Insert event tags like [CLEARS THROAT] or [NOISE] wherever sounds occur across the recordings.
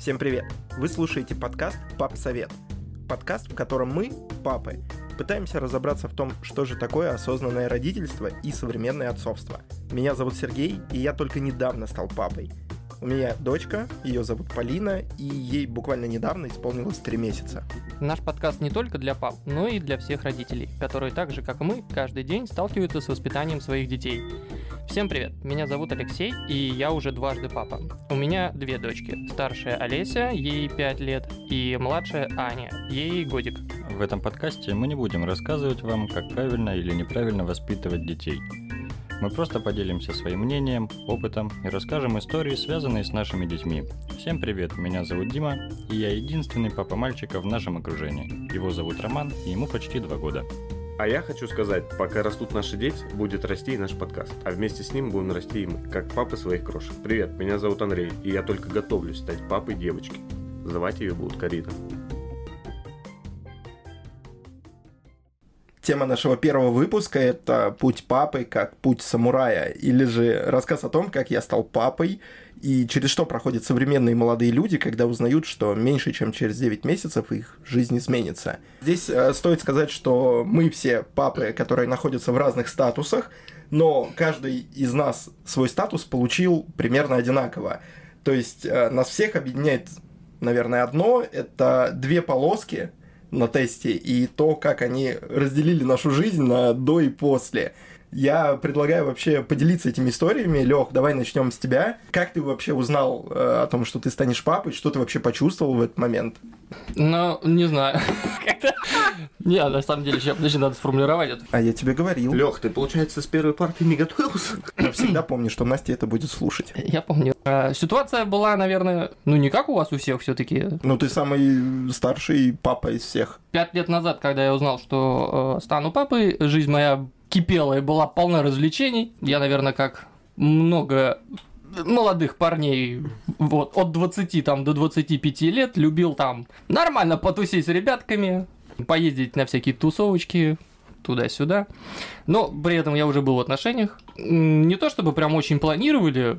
Всем привет! Вы слушаете подкаст «Пап Совет». Подкаст, в котором мы, папы, пытаемся разобраться в том, что же такое осознанное родительство и современное отцовство. Меня зовут Сергей, и я только недавно стал папой. У меня дочка, ее зовут Полина, и ей буквально недавно исполнилось 3 месяца. Наш подкаст не только для пап, но и для всех родителей, которые так же, как и мы, каждый день сталкиваются с воспитанием своих детей. Всем привет, меня зовут Алексей, и я уже дважды папа. У меня две дочки. Старшая Олеся, ей 5 лет, и младшая Аня, ей годик. В этом подкасте мы не будем рассказывать вам, как правильно или неправильно воспитывать детей. Мы просто поделимся своим мнением, опытом и расскажем истории, связанные с нашими детьми. Всем привет, меня зовут Дима, и я единственный папа мальчика в нашем окружении. Его зовут Роман, и ему почти два года. А я хочу сказать, пока растут наши дети, будет расти и наш подкаст. А вместе с ним будем расти и мы, как папы своих крошек. Привет, меня зовут Андрей, и я только готовлюсь стать папой девочки. Звать ее будут Карина. Тема нашего первого выпуска – это «Путь папы как путь самурая», или же рассказ о том, как я стал папой и через что проходят современные молодые люди, когда узнают, что меньше чем через 9 месяцев их жизнь изменится. Здесь э, стоит сказать, что мы все папы, которые находятся в разных статусах, но каждый из нас свой статус получил примерно одинаково. То есть э, нас всех объединяет, наверное, одно – это две полоски на тесте и то, как они разделили нашу жизнь на до и после. Я предлагаю вообще поделиться этими историями. Лех, давай начнем с тебя. Как ты вообще узнал э, о том, что ты станешь папой? Что ты вообще почувствовал в этот момент? Ну, не знаю. [LAUGHS] Не, на самом деле, сейчас, подожди, надо сформулировать это. А я тебе говорил. Лех, ты, получается, с первой партии не готовился? Я всегда помню, что Настя это будет слушать. Я помню. А, Ситуация была, наверное, ну не как у вас у всех все таки Ну, ты самый старший папа из всех. Пять лет назад, когда я узнал, что э, стану папой, жизнь моя кипела и была полна развлечений. Я, наверное, как много молодых парней вот, от 20 там, до 25 лет любил там нормально потусить с ребятками, поездить на всякие тусовочки, туда-сюда. Но при этом я уже был в отношениях. Не то чтобы прям очень планировали,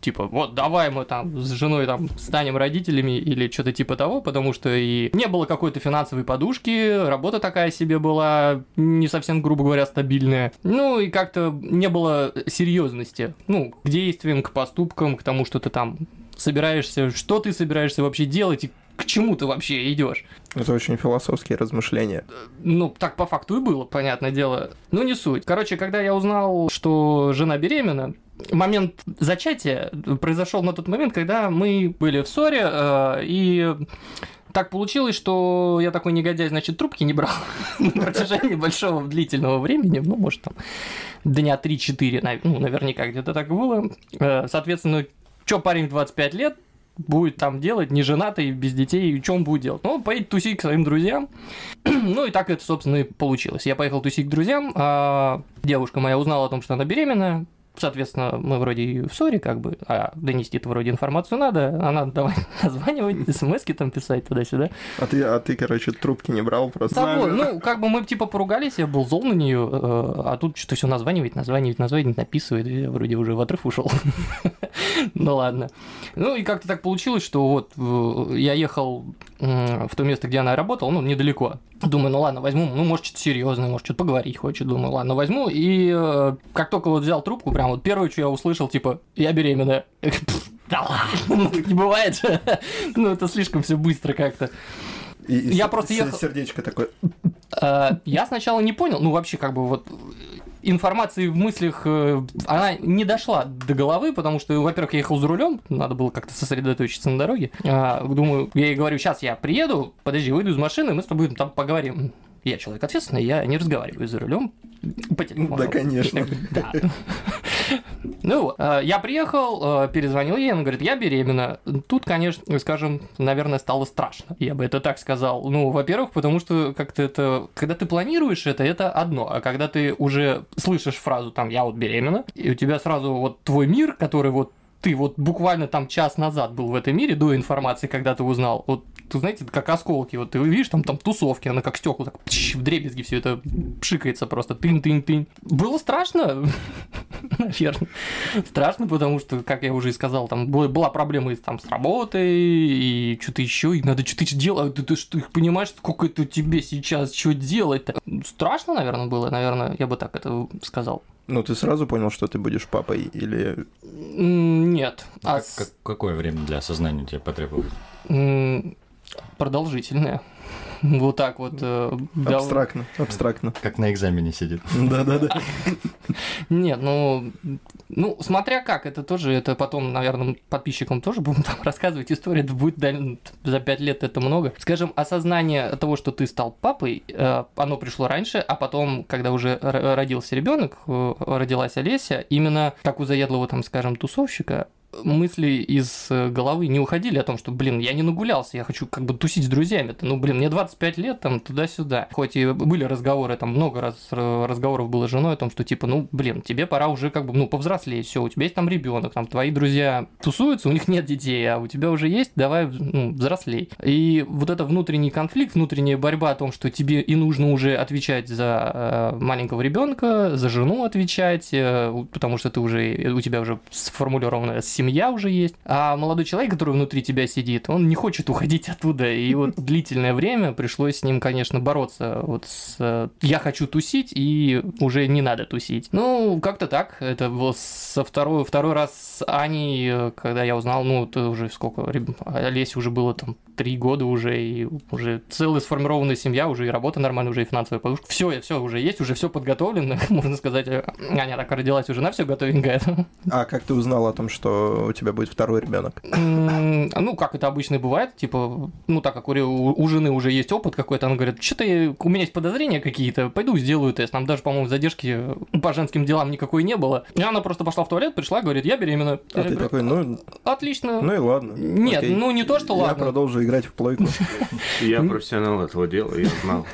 типа, вот давай мы там с женой там станем родителями или что-то типа того, потому что и не было какой-то финансовой подушки, работа такая себе была, не совсем, грубо говоря, стабильная. Ну и как-то не было серьезности, ну, к действиям, к поступкам, к тому, что ты там собираешься, что ты собираешься вообще делать и к чему ты вообще идешь. Это очень философские размышления. Ну, так по факту и было, понятное дело. Ну, не суть. Короче, когда я узнал, что жена беременна, момент зачатия произошел на тот момент, когда мы были в ссоре, э, и так получилось, что я такой негодяй, значит, трубки не брал [LAUGHS] на протяжении большого длительного времени, ну, может, там, дня 3-4, нав- ну, наверняка где-то так было. Э, Соответственно, что парень в 25 лет будет там делать, не женатый, без детей, что он будет делать? Ну, поедет тусить к своим друзьям. [CLEARS THROAT] ну, и так это, собственно, и получилось. Я поехал тусить к друзьям, а девушка моя узнала о том, что она беременна, Соответственно, мы вроде и в ссоре, как бы, а донести-то вроде информацию надо, она давай [LAUGHS] названивать, смс там писать туда-сюда. А ты, а ты, короче, трубки не брал просто. Вот, ну, как бы мы типа поругались, я был зол на нее, а тут что-то все названивать, названивать, названивать, написывает, и я вроде уже в отрыв ушел. [LAUGHS] Ну ладно. Ну и как-то так получилось, что вот э, я ехал в то место, где она работала, ну, недалеко. Думаю, ну ладно, возьму, ну, может, что-то серьезное, может, что-то поговорить хочет. Думаю, ладно, возьму. И э, как только вот взял трубку, прям вот первое, что я услышал, типа, я беременна. [LAUGHS] Да ладно, ну, не бывает же. [LAUGHS] Ну, это слишком все быстро как-то. И- и Я с- просто ехал- Сердечко такое. Э, Я сначала не понял, ну вообще как бы вот информации в мыслях, э, она не дошла до головы, потому что, во-первых, я ехал за рулем, надо было как-то сосредоточиться на дороге. А, Думаю, я ей говорю, сейчас я приеду, подожди, выйду из машины, мы с тобой там поговорим. Я человек ответственный, я не разговариваю за рулем по телефону. Да, конечно. [LAUGHS] Да. Ну вот, э, я приехал, э, перезвонил ей, она говорит, я беременна. Тут, конечно, скажем, наверное, стало страшно. Я бы это так сказал. Ну, во-первых, потому что как-то это... Когда ты планируешь это, это одно. А когда ты уже слышишь фразу там «я вот беременна», и у тебя сразу вот твой мир, который вот ты вот буквально там час назад был в этом мире до информации, когда ты узнал. Вот, ты знаете, как осколки. Вот ты видишь, там, там тусовки, она как стекла, так пш, в дребезги все это пшикается просто. Тын-тын-тын. Было страшно, [LAUGHS] наверное. Страшно, потому что, как я уже и сказал, там была проблема и там с работой, и что-то еще, и надо что-то делать. Ты, ты, что, понимаешь, сколько это тебе сейчас, что делать-то? Страшно, наверное, было, наверное, я бы так это сказал. Ну, ты сразу понял, что ты будешь папой, или... Нет. А Как- с- как- какое время для осознания тебе потребовалось? Продолжительное. [LAUGHS] Вот так вот. э, Абстрактно, абстрактно. Как на экзамене сидит. Да-да-да. Нет, ну, ну, смотря как, это тоже, это потом, наверное, подписчикам тоже будем там [LAUGHS] рассказывать историю, это будет даль- за пять лет это много. Скажем, осознание того, что ты стал папой, э, оно пришло раньше, а потом, когда уже родился ребенок, родилась Олеся, именно как у заядлого, там, скажем, тусовщика, мысли из э, головы не уходили о том, что, блин, я не нагулялся, я хочу как бы тусить с друзьями. Ну, блин, мне 25 лет, там, туда-сюда. Хоть и были разговоры, там, много раз э, разговоров было с женой о том, что, типа, ну, блин, тебе пора уже как бы, ну, повзрослеть, все, у тебя есть там ребенок, там, твои друзья тусуются, у них нет детей, а у тебя уже есть, давай, ну, взрослей. И вот это внутренний конфликт, внутренняя борьба о том, что тебе и нужно уже отвечать за э, маленького ребенка, за жену отвечать, потому что ты уже, у тебя уже сформулированная семья уже есть. А молодой человек, который внутри тебя сидит, он не хочет уходить оттуда. И [LAUGHS] вот длительное время пришлось с ним, конечно, бороться. Вот с э, я хочу тусить, и уже не надо тусить. Ну, как-то так. Это было со второй, второй раз с Аней, э, когда я узнал, ну, это уже сколько, Олесе уже было там три года уже, и уже целая сформированная семья, уже и работа нормальная, уже и финансовая подушка. Все, все уже есть, уже все подготовлено. [LAUGHS] Можно сказать, Аня так родилась уже на все готовенькая. А как ты узнал о том, что у тебя будет второй ребенок? Ну, как это обычно бывает, типа, ну, так как у, жены уже есть опыт какой-то, она говорит, что-то у меня есть подозрения какие-то, пойду сделаю тест. Нам даже, по-моему, задержки по женским делам никакой не было. И она просто пошла в туалет, пришла, говорит, я беременна. А Я ты говорю, такой, ну, Отлично. ну и ладно. Нет, окей. ну не то, что Я ладно. продолжу играть в плойку. Я профессионал этого дела, я знал.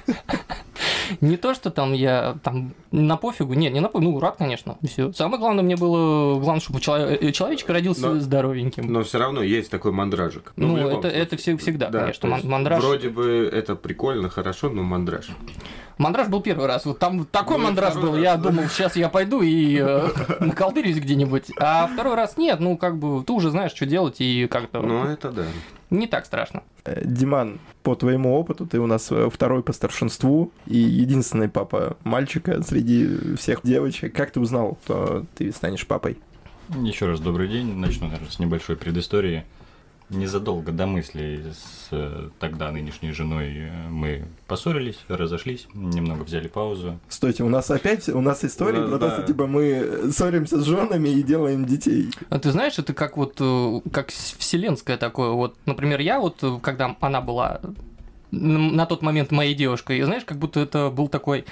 Не то, что там я там на пофигу, нет, не на пофигу, ну, рад, конечно, все. Самое главное мне было, главное, чтобы э, человечек родился Но- здоровеньким. Но все равно есть такой мандражик. Ну, любом это- случае. это все- всегда, Да, конечно, мандраж. Вроде бы это прикольно, хорошо, но мандраж. Мандраж был первый раз. Вот там такой Ну, мандраж был. раз, Я да. думал, сейчас я пойду и э, наколдырюсь где-нибудь. А второй раз нет. Ну, как бы, ты уже знаешь, что делать, и как-то Ну, это да. не так страшно. Э, Диман, по твоему опыту, ты у нас э, второй по старшинству и единственный папа мальчика среди всех девочек. Как ты узнал, что ты станешь папой? Еще раз добрый день. Начну, наверное, с небольшой предыстории. Незадолго до мыслей с э, тогда нынешней женой э, мы поссорились, разошлись, немного взяли паузу. Стойте, у нас опять, у нас история Ну, про то, да. что типа мы ссоримся с женами и делаем детей. А ты знаешь, это как вот, э, как вселенское такое. Вот, например, я вот, э, когда она была на тот момент моей девушкой, знаешь, как будто это был такой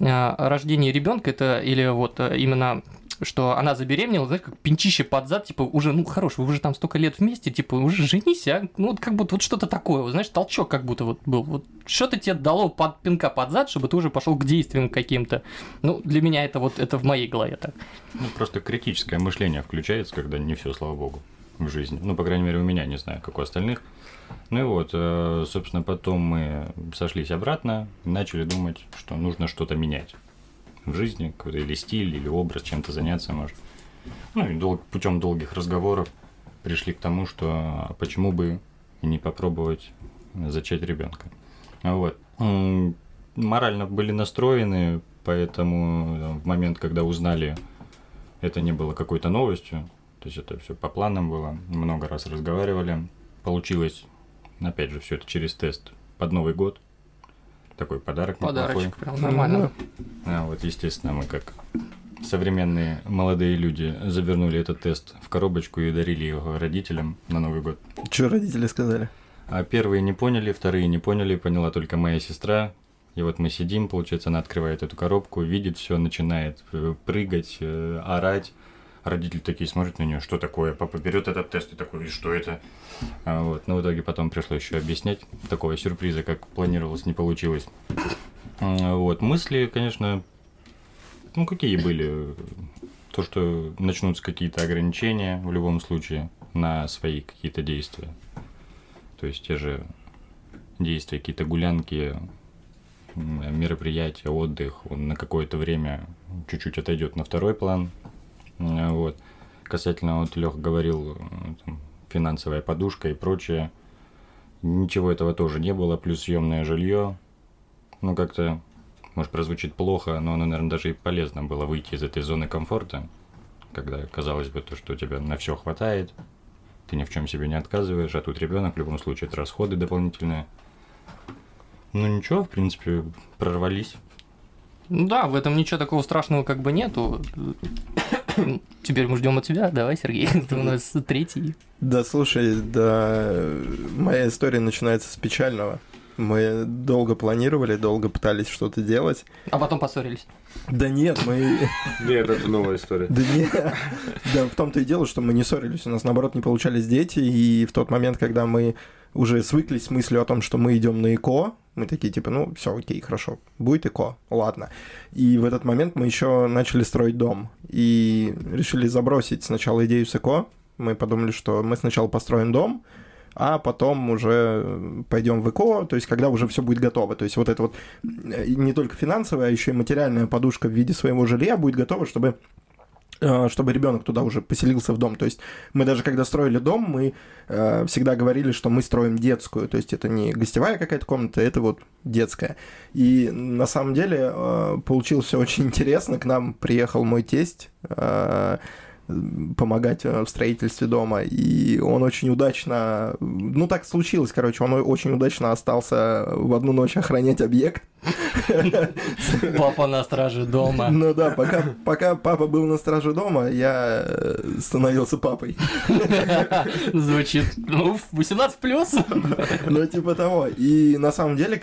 э, рождение ребенка, это или вот э, именно что она забеременела, знаешь, как пинчище под зад, типа, уже, ну, хорош, вы уже там столько лет вместе, типа, уже женись, а? Ну, вот как будто вот что-то такое, вот, знаешь, толчок как будто вот был. Вот что-то тебе дало под пинка под зад, чтобы ты уже пошел к действиям каким-то. Ну, для меня это вот, это в моей голове так. Ну, просто критическое мышление включается, когда не все, слава богу, в жизни. Ну, по крайней мере, у меня, не знаю, как у остальных. Ну и вот, э, собственно, потом мы сошлись обратно начали думать, что нужно что-то менять в жизни, какой-то или стиль, или образ, чем-то заняться, может. Ну и дол- путем долгих разговоров пришли к тому, что почему бы не попробовать зачать ребенка. Вот. Морально были настроены, поэтому э, в момент, когда узнали, это не было какой-то новостью. То есть это все по планам было. Много раз разговаривали. Получилось, опять же, все это через тест под Новый год. Такой подарок неплохой. Подарочек, прям нормально. А вот, естественно, мы как современные молодые люди завернули этот тест в коробочку и дарили его родителям на Новый год. Что родители сказали? А первые не поняли, вторые не поняли, поняла только моя сестра. И вот мы сидим, получается, она открывает эту коробку, видит все, начинает э, прыгать, э, орать. Родители такие смотрят на нее, что такое? Папа берет этот тест и такой, и что это? А вот, но в итоге потом пришлось еще объяснять. Такого сюрприза, как планировалось, не получилось. Вот, мысли, конечно, ну какие были? то, что начнутся какие-то ограничения в любом случае на свои какие-то действия. То есть те же действия, какие-то гулянки, мероприятия, отдых, он на какое-то время чуть-чуть отойдет на второй план. Вот. Касательно, вот Лех говорил, там, финансовая подушка и прочее. Ничего этого тоже не было, плюс съемное жилье. Ну, как-то, может, прозвучит плохо, но оно, наверное, даже и полезно было выйти из этой зоны комфорта, когда казалось бы то, что у тебя на все хватает, ты ни в чем себе не отказываешь, а тут ребенок, в любом случае, это расходы дополнительные. Ну ничего, в принципе, прорвались. Да, в этом ничего такого страшного как бы нету. [COUGHS] Теперь мы ждем от тебя. Давай, Сергей, [LAUGHS] ты у нас третий. Да, слушай, да, моя история начинается с печального. Мы долго планировали, долго пытались что-то делать. А потом поссорились. Да нет, мы... [LAUGHS] Нет, это новая история. Да нет. Да в том-то и дело, что мы не ссорились. У нас, наоборот, не получались дети. И в тот момент, когда мы уже свыклись с мыслью о том, что мы идем на ЭКО, мы такие, типа, ну, все, окей, хорошо, будет ЭКО, ладно. И в этот момент мы еще начали строить дом. И решили забросить сначала идею с ЭКО. Мы подумали, что мы сначала построим дом, а потом уже пойдем в ЭКО, то есть когда уже все будет готово. То есть вот это вот не только финансовая, а еще и материальная подушка в виде своего жилья будет готова, чтобы э, чтобы ребенок туда уже поселился в дом. То есть мы даже когда строили дом, мы э, всегда говорили, что мы строим детскую. То есть это не гостевая какая-то комната, это вот детская. И на самом деле э, получилось очень интересно. К нам приехал мой тесть. Э, помогать э, в строительстве дома, и он очень удачно, ну так случилось, короче, он очень удачно остался в одну ночь охранять объект. Папа на страже дома. Ну да, пока, пока папа был на страже дома, я э, становился папой. Звучит, ну, 18 плюс. Ну, типа того. И на самом деле,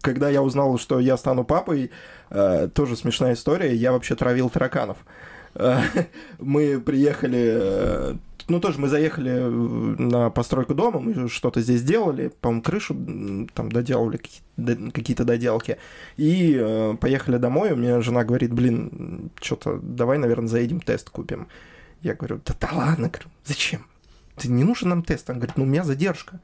когда я узнал, что я стану папой, э, тоже смешная история, я вообще травил тараканов. Мы приехали, э, ну тоже мы заехали на постройку дома, мы что-то здесь делали, по-моему, крышу там доделали, какие-то доделки, и э, поехали домой, у меня жена говорит, блин, что-то давай, наверное, заедем тест купим. Я говорю, да, да ладно, говорю, зачем? Ты не нужен нам тест? Он говорит, ну у меня задержка.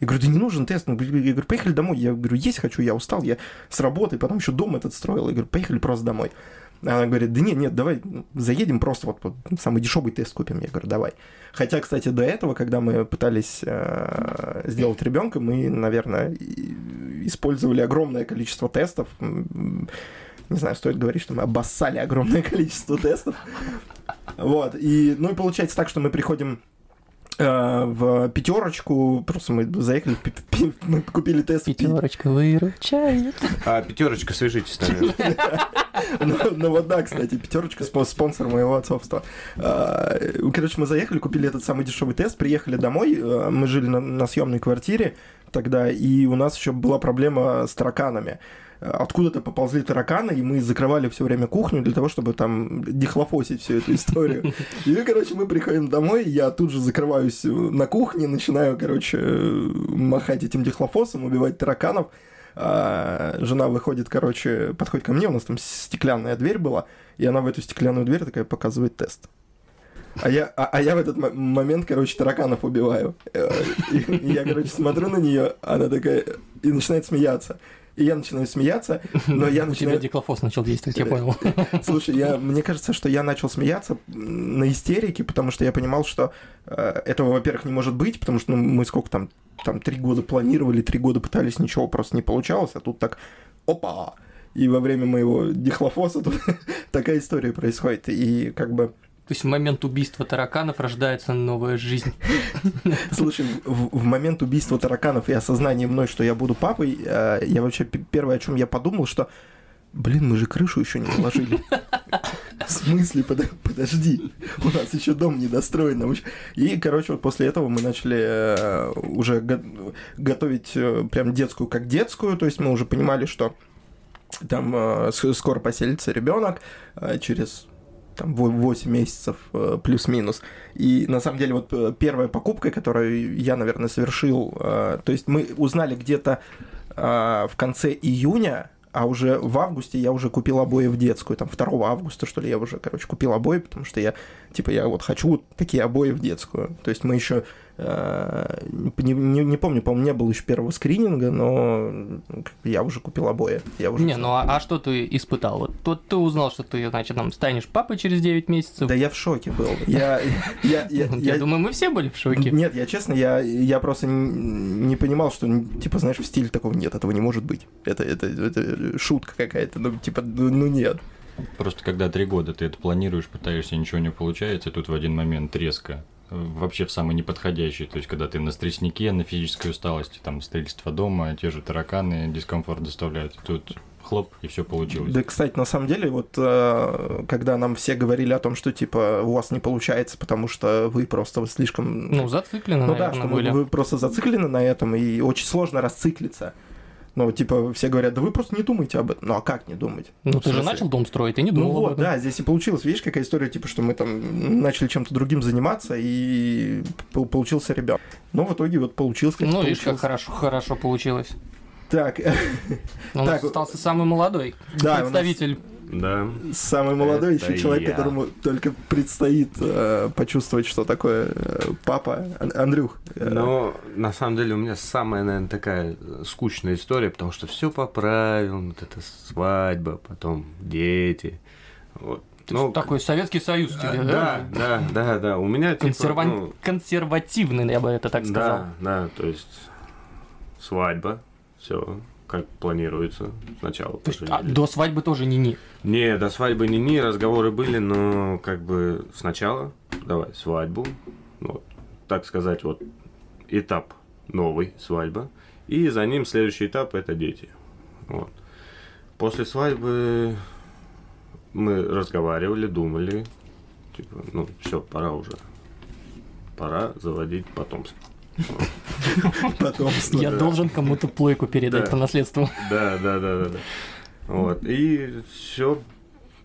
Я говорю, да не нужен тест. Я говорю, поехали домой. Я говорю, есть хочу, я устал, я с работы, потом еще дом этот строил. Я говорю, поехали просто домой. Она говорит, да нет, нет, давай заедем просто вот, вот самый дешевый тест купим. Я говорю, давай. Хотя, кстати, до этого, когда мы пытались э, сделать ребенка, мы, наверное, использовали огромное количество тестов. Не знаю, стоит говорить, что мы обоссали огромное [LAUGHS] количество тестов. Вот. И, ну и получается так, что мы приходим в пятерочку. Просто мы заехали, мы купили тест. Пятерочка выручает. А пятерочка, свяжитесь, наверное. [LAUGHS] Ну, ну вот да, кстати, пятерочка спонсор моего отцовства. А, короче, мы заехали, купили этот самый дешевый тест, приехали домой, э, мы жили на съемной квартире тогда, и у нас еще была проблема с тараканами откуда-то поползли тараканы, и мы закрывали все время кухню для того, чтобы там дихлофосить всю эту историю. [LAUGHS] И, короче, мы приходим домой, я тут же закрываюсь на кухне, начинаю, короче, махать этим дихлофосом, убивать тараканов. А жена выходит, короче, подходит ко мне, у нас там стеклянная дверь была, и она в эту стеклянную дверь такая показывает тест. А я, а, а я в этот момент, короче, тараканов убиваю. Э, и я, короче, смотрю на нее, она такая и начинает смеяться и я начинаю смеяться, но я [LAUGHS] начинаю... У тебя диклофос начал действовать, я понял. [LAUGHS] Слушай, я, мне кажется, что я начал смеяться на истерике, потому что я понимал, что э, этого, во-первых, не может быть, потому что ну, мы сколько там, там три года планировали, три года пытались, ничего просто не получалось, а тут так, опа, и во время моего дихлофоса тут [LAUGHS] такая история происходит, и как бы то есть в момент убийства тараканов рождается новая жизнь. Слушай, в, в момент убийства тараканов и осознания мной, что я буду папой, э, я вообще первое, о чем я подумал, что Блин, мы же крышу еще не положили. В смысле? Подожди. У нас еще дом недостроен. И, короче, вот после этого мы начали э, уже готовить э, прям детскую как детскую. То есть мы уже понимали, что там скоро поселится ребенок через там 8 месяцев э, плюс-минус. И на самом деле вот э, первая покупка, которую я, наверное, совершил, э, то есть мы узнали где-то в конце июня а уже в августе я уже купил обои в детскую, там 2 августа, что ли, я уже, короче, купил обои, потому что я, типа, я вот хочу такие обои в детскую. То есть мы еще не, не, не помню, по-моему, не было еще первого скрининга, но я уже купил обои. Я уже не, ну а, а что ты испытал? Вот тут ты узнал, что ты, значит, там станешь папой через 9 месяцев. Да я в шоке был. Я, я, я, я, думаю, мы все были в шоке. Нет, я честно, я, я просто не понимал, что, типа, знаешь, в стиле такого нет, этого не может быть. Это, это, это шутка какая-то, ну, типа, ну нет. Просто когда три года ты это планируешь, пытаешься, ничего не получается, тут в один момент резко вообще в самый неподходящий. То есть, когда ты на стресснике, на физической усталости, там, строительство дома, те же тараканы дискомфорт доставляют. Тут хлоп, и все получилось. Да, кстати, на самом деле, вот э, когда нам все говорили о том, что типа у вас не получается, потому что вы просто слишком. Ну, зациклены, ну, наверное, да, что были. вы просто зациклены на этом, и очень сложно расциклиться. Ну, типа, все говорят, да вы просто не думаете об этом. Ну, а как не думать? Ну, ну ты же начал дом строить, ты не думал Ну вот, да, здесь и получилось. Видишь, какая история, типа, что мы там начали чем-то другим заниматься, и получился ребят. Но в итоге вот получилось. Ну, получилось. видишь, как хорошо, хорошо получилось. Так. Нас так, остался самый молодой да, представитель да. Самый молодой еще человек, я. которому только предстоит э, почувствовать, что такое э, папа. Андрюх. Э... Но на самом деле у меня самая, наверное, такая скучная история, потому что все по правилам, вот эта свадьба, потом дети. Вот. Ну, такой Советский Союз тебе, да? Да, да, да, да. У меня типа, Консерва... ну... консервативный, я бы это так сказал. Да, да, то есть свадьба, все, как планируется сначала. То есть, а до свадьбы тоже не-не? Не, до свадьбы не-не, разговоры были, но как бы сначала давай свадьбу, вот, так сказать, вот этап новый, свадьба, и за ним следующий этап это дети. Вот. После свадьбы мы разговаривали, думали, типа, ну все, пора уже, пора заводить потомство. Потомство. Я должен кому-то плойку передать по наследству. Да, да, да, да. Вот. И все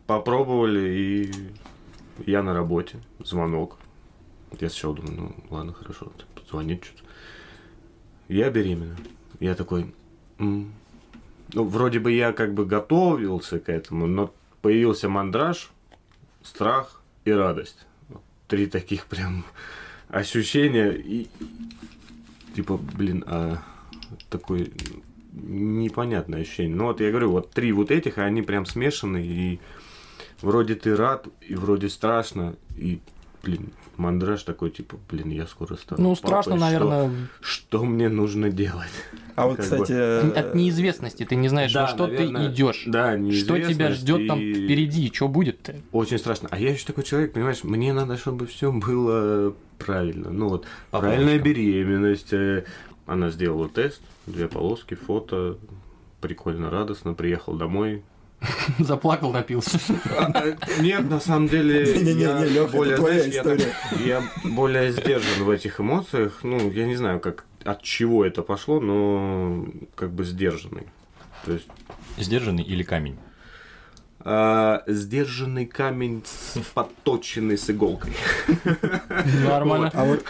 попробовали, и я на работе. Звонок. Я сначала думаю, ну ладно, хорошо, звонит что-то. Я беременна. Я такой, М". ну, вроде бы я как бы готовился к этому, но появился мандраж, страх и радость. Три таких прям ощущения. И, типа, блин, а такой непонятное ощущение. Ну вот я говорю, вот три вот этих, и они прям смешаны, и вроде ты рад, и вроде страшно, и, блин, мандраж такой, типа, блин, я скоро стану Ну, страшно, папой, наверное. Что, что мне нужно делать? А вот, кстати... Бы... От неизвестности, ты не знаешь, да, во что наверное, ты идешь. Да, Что тебя ждет и... там впереди, что будет-то? Очень страшно. А я еще такой человек, понимаешь, мне надо, чтобы все было правильно. Ну вот, По правильная беременность. Э, она сделала тест, две полоски, фото, прикольно, радостно, приехал домой, [LAUGHS] Заплакал, напился. А, нет, на самом деле, [LAUGHS] я более, знаешь, я более сдержан в этих эмоциях. Ну, я не знаю, как от чего это пошло, но как бы сдержанный. То есть... Сдержанный или камень? А, сдержанный камень, подточенный с иголкой. Нормально. А вот,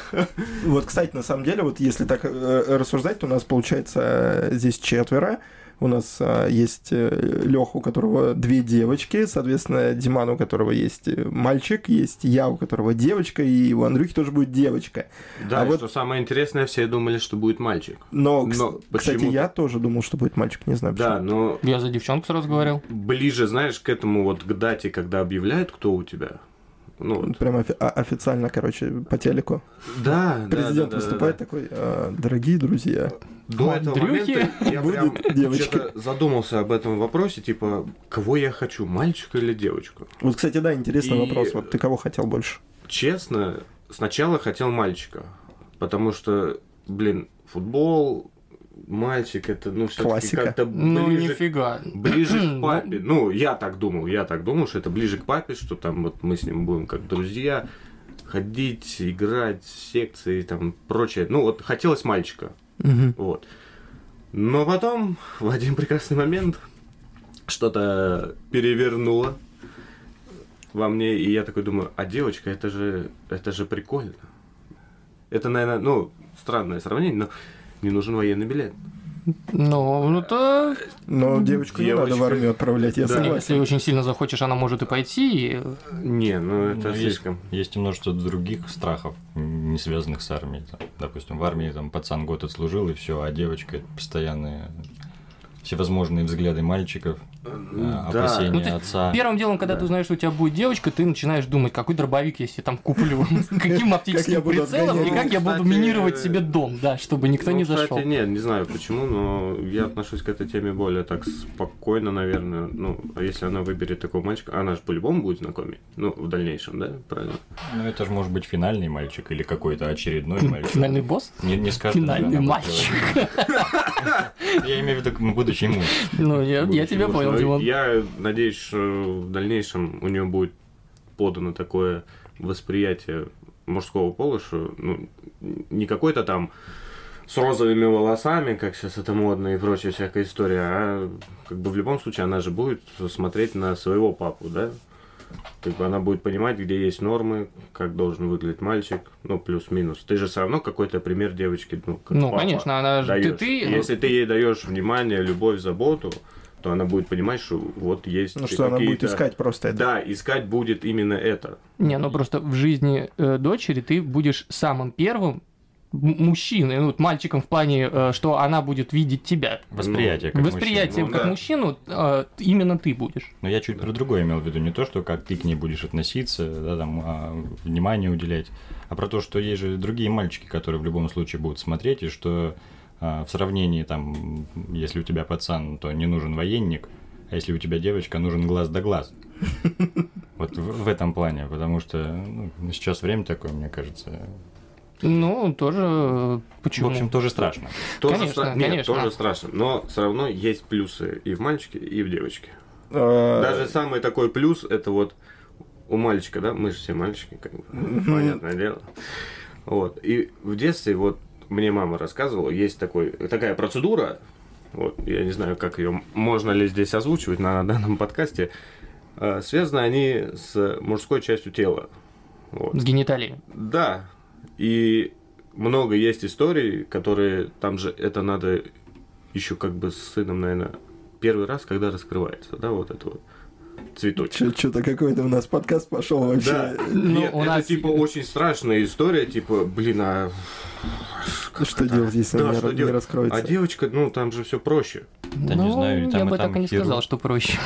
вот, кстати, на самом деле, вот если так э, рассуждать, то у нас получается э, здесь четверо. У нас а, есть э, Леха, у которого две девочки, соответственно, Диман, у которого есть э, мальчик, есть я, у которого девочка, и у Андрюхи тоже будет девочка. Да, а вот... что самое интересное, все думали, что будет мальчик. Но, но кстати, я тоже думал, что будет мальчик, не знаю почему. Да, но... Я за девчонку сразу говорил. Ближе, знаешь, к этому вот, к дате, когда объявляют, кто у тебя, ну, вот. Прям офи- официально, короче, по телеку. Да, Президент да, да, выступает да, такой, а, дорогие друзья. До этого момента я [LAUGHS] прям что-то задумался об этом вопросе, типа, кого я хочу, мальчика или девочку? Вот, кстати, да, интересный И... вопрос. Вот ты кого хотел больше? Честно, сначала хотел мальчика, потому что, блин, футбол, мальчик, это, ну, все-таки как-то ближе, ну, нифига. ближе к [CLEARS THROAT] папе. Ну, я так думал, я так думал, что это ближе к папе, что там вот мы с ним будем как друзья, ходить, играть, секции, там, прочее. Ну, вот хотелось мальчика. Угу. Вот. Но потом, в один прекрасный момент, что-то перевернуло во мне, и я такой думаю, а девочка, это же, это же прикольно. Это, наверное, ну, странное сравнение, но не нужен военный билет. Ну, ну то... Но девочку не надо в Девочка. армию отправлять, я Да. Если согласен. очень сильно захочешь, она может и пойти. и- Не, ну это Ну, есть, слишком. есть и множество других страхов, не связанных с армией. Там, допустим, в армии там пацан год отслужил и все, а девочка это постоянные всевозможные взгляды мальчиков, э, Да. опасения Ну, ты отца. Первым делом, когда Да. ты узнаешь, что у тебя будет девочка, ты начинаешь думать, какой дробовик я себе там куплю, [LAUGHS] с каким оптическим прицелом и как я буду Кстати, минировать себе дом, да, чтобы никто Ну, не кстати, зашел. нет, не знаю почему, но я отношусь к этой теме более так спокойно, наверное. Ну, а если она выберет такого мальчика, она же по-любому будет знакомить. Ну, в дальнейшем, да, правильно? Ну, это же может быть финальный мальчик или какой-то очередной [LAUGHS] мальчик. Финальный босс? Не, не скажет, Финальный мальчик. [LAUGHS] Я имею в виду муж. [LAUGHS] Ну, я, я тебя понял, Димон. Я надеюсь, что в дальнейшем у нее будет подано такое восприятие мужского пола, что ну, не какой-то там с розовыми волосами, как сейчас это модно и прочая всякая история, а как бы в любом случае она же будет смотреть на своего папу, да? Как бы она будет понимать, где есть нормы, как должен выглядеть мальчик, ну, плюс-минус. Ты же все равно какой-то пример девочки, ну, как Ну, папа конечно, она же... Ты, ты, И Если ты ей даешь внимание, любовь, заботу, то она будет понимать, что вот есть Ну, что она будет искать просто это. Да, искать будет именно это. Не, ну просто в жизни э, дочери ты будешь самым первым м- мужчиной, ну, вот мальчиком в плане, э, что она будет видеть тебя. Восприятие как Восприятие Ну, как да. мужчину э, именно ты будешь. Но я чуть про другое имел в виду, не то, что как ты к ней будешь относиться, да, там, а, внимание уделять, а про то, что есть же другие мальчики, которые в любом случае будут смотреть, и что а, в сравнении, там, если у тебя пацан, то не нужен военник, а если у тебя девочка, нужен глаз да глаз. [LAUGHS] Вот в, в этом плане, потому что ну, сейчас время такое, мне кажется. Ну, тоже э, В почему? общем, тоже страшно. Тоже Конечно, стра- Нет, конечно. тоже страшно. Но все равно есть плюсы и в мальчике, и в девочке. Э, Даже самый такой плюс это вот у мальчика, да, мы же все мальчики, как бы, понятное дело. Вот. И в детстве вот мне мама рассказывала, есть такой, такая процедура, вот, я не знаю, как ее можно ли здесь озвучивать на данном подкасте, э, связаны они с мужской частью тела. Вот. С гениталией. Да, и много есть историй, которые там же это надо еще как бы с сыном, наверное, первый раз, когда раскрывается, да, вот это вот цветочек. Что-то какой-то у нас подкаст пошел вообще. Да, [LAUGHS] Ну, нет, у это нас- типа очень страшная история, типа, блин, а Что делать, если Да, он что не, не делать? раскроется? А девочка, ну там же все проще. Да не Ну, знаю, и там, я и бы там так и не хирург. сказал, что проще.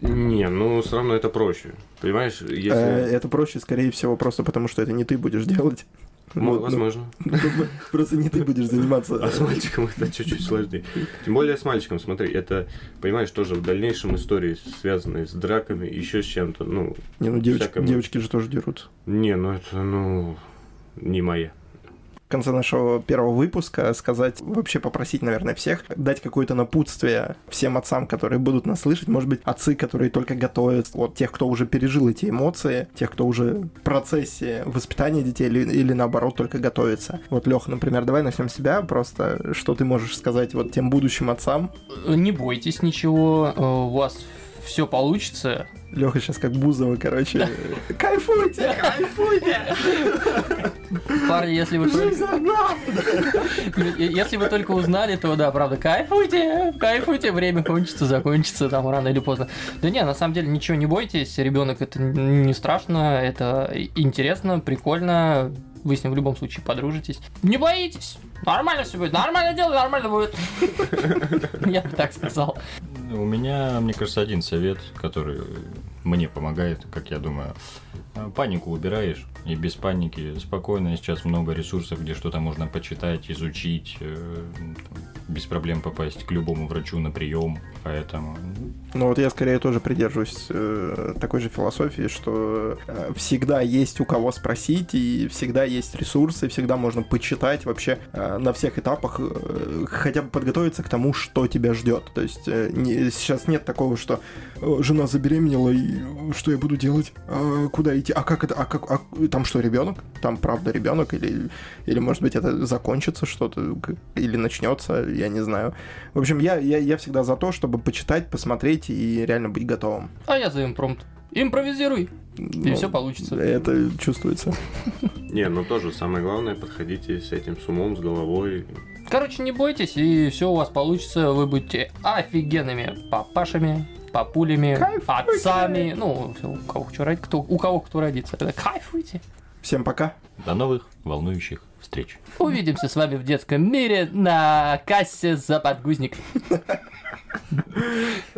Не, ну все равно это проще. Понимаешь, если. Э, Это проще, скорее всего, просто потому что это не ты будешь делать. Ну, Вот, ну, возможно. [LAUGHS] Просто не ты будешь А с заниматься. мальчиком это чуть-чуть сложнее. Тем более с мальчиком, смотри, это, понимаешь, тоже в дальнейшем истории, связанные с драками, еще с чем-то. Ну, Не, ну девочки, всякому. девочки же тоже дерутся. не, ну это, ну, не моя. Конце нашего первого выпуска сказать, вообще попросить, наверное, всех дать какое-то напутствие всем отцам, которые будут нас слышать, может быть, отцы, которые только готовят, вот тех, кто уже пережил эти эмоции, тех, кто уже в процессе воспитания детей или, или наоборот только готовится. Вот, Леха, например, давай начнем с себя, просто что ты можешь сказать вот тем будущим отцам. Не бойтесь ничего, э, у вас все получится. Леха сейчас как Бузова, короче. Кайфуйте, кайфуйте! Парни, если вы только... Если вы только узнали, то да, правда, кайфуйте, кайфуйте, время кончится, закончится там рано или поздно. Да не, на самом деле ничего не бойтесь, ребенок это не страшно, это интересно, прикольно, вы с ним в любом случае подружитесь. Не боитесь, нормально все будет, нормально дело, нормально будет. [LAUGHS] Я бы так сказал. У меня, мне кажется, один совет, который мне помогает, как я думаю. Панику убираешь, и без паники спокойно. Сейчас много ресурсов, где что-то можно почитать, изучить, э, без проблем попасть к любому врачу на прием. Поэтому Ну вот я скорее тоже придерживаюсь э, такой же философии, что э, всегда есть у кого спросить, и всегда есть ресурсы, всегда можно почитать вообще э, на всех этапах, э, хотя бы подготовиться к тому, что тебя ждет. То есть э, сейчас нет такого, что э, жена забеременела, и что я буду делать? А куда идти? А как это? А как? а там что, ребенок? Там правда ребенок? Или, или может быть это закончится что-то? Или начнется? Я не знаю. В общем, я, я, я всегда за то, чтобы почитать, посмотреть и реально быть готовым. А я за импромт. Импровизируй, и Ну, все получится. Это чувствуется. [LAUGHS] Не, ну тоже самое главное, подходите с этим с умом, с головой. Короче, не бойтесь, и все у вас получится. Вы будете офигенными папашами, папулями, Кайфуйте. отцами. Ну, у кого родить, кто, у кого кто родится. Это Кайфуйте. Всем пока. До новых волнующих встреч. Увидимся с вами в детском мире на кассе за подгузник. [LAUGHS]